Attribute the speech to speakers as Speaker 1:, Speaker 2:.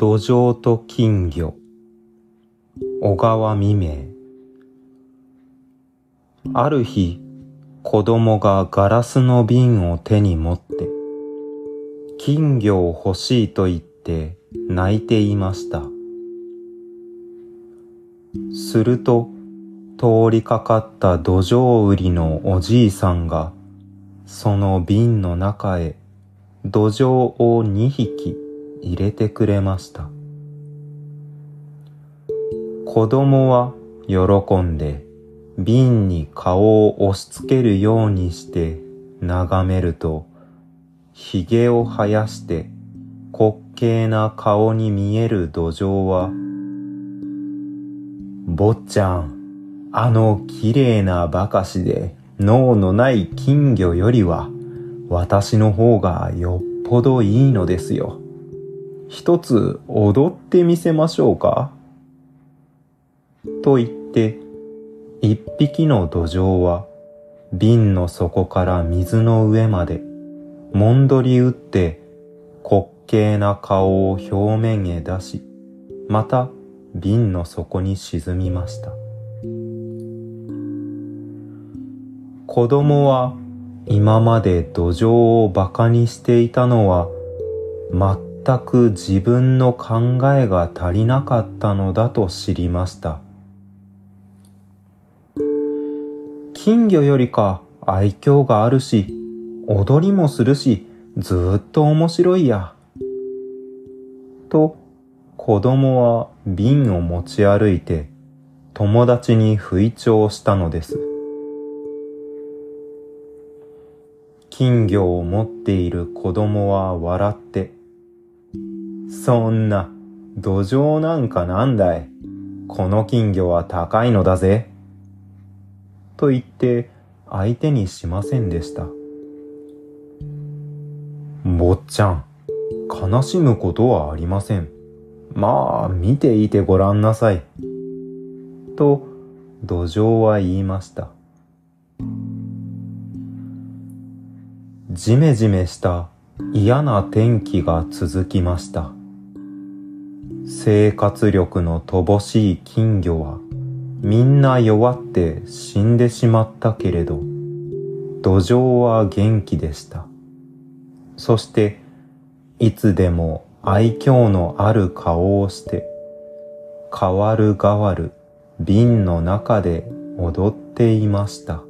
Speaker 1: 土壌と金魚。小川未明。ある日子供がガラスの瓶を手に持って金魚を欲しいと言って泣いていました。すると通りかかった土壌売りのおじいさんがその瓶の中へ土壌を二匹入れてくれました子供は喜んで瓶に顔を押し付けるようにして眺めると髭を生やして滑稽な顔に見える土壌は坊ちゃんあの綺麗な馬鹿しで脳のない金魚よりは私の方がよっぽどいいのですよ。一つ踊ってみせましょうか？と言って、一匹の土壌は瓶の底から水の上までもんどり打って滑稽な顔を表面へ出し、また瓶の底に沈みました。子供は今まで土壌を馬鹿にしていたのは全く自分の考えが足りなかったのだと知りました。金魚よりか愛嬌があるし、踊りもするし、ずっと面白いや。と、子供は瓶を持ち歩いて友達に吹聴したのです。金魚を持っている子供は笑って、そんな、土壌なんかなんだい。この金魚は高いのだぜ。と言って相手にしませんでした。坊ちゃん、悲しむことはありません。まあ、見ていてごらんなさい。と、土壌は言いました。じめじめした嫌な天気が続きました。生活力の乏しい金魚はみんな弱って死んでしまったけれど、土壌は元気でした。そして、いつでも愛嬌のある顔をして、変わる変わる瓶の中で踊っていました。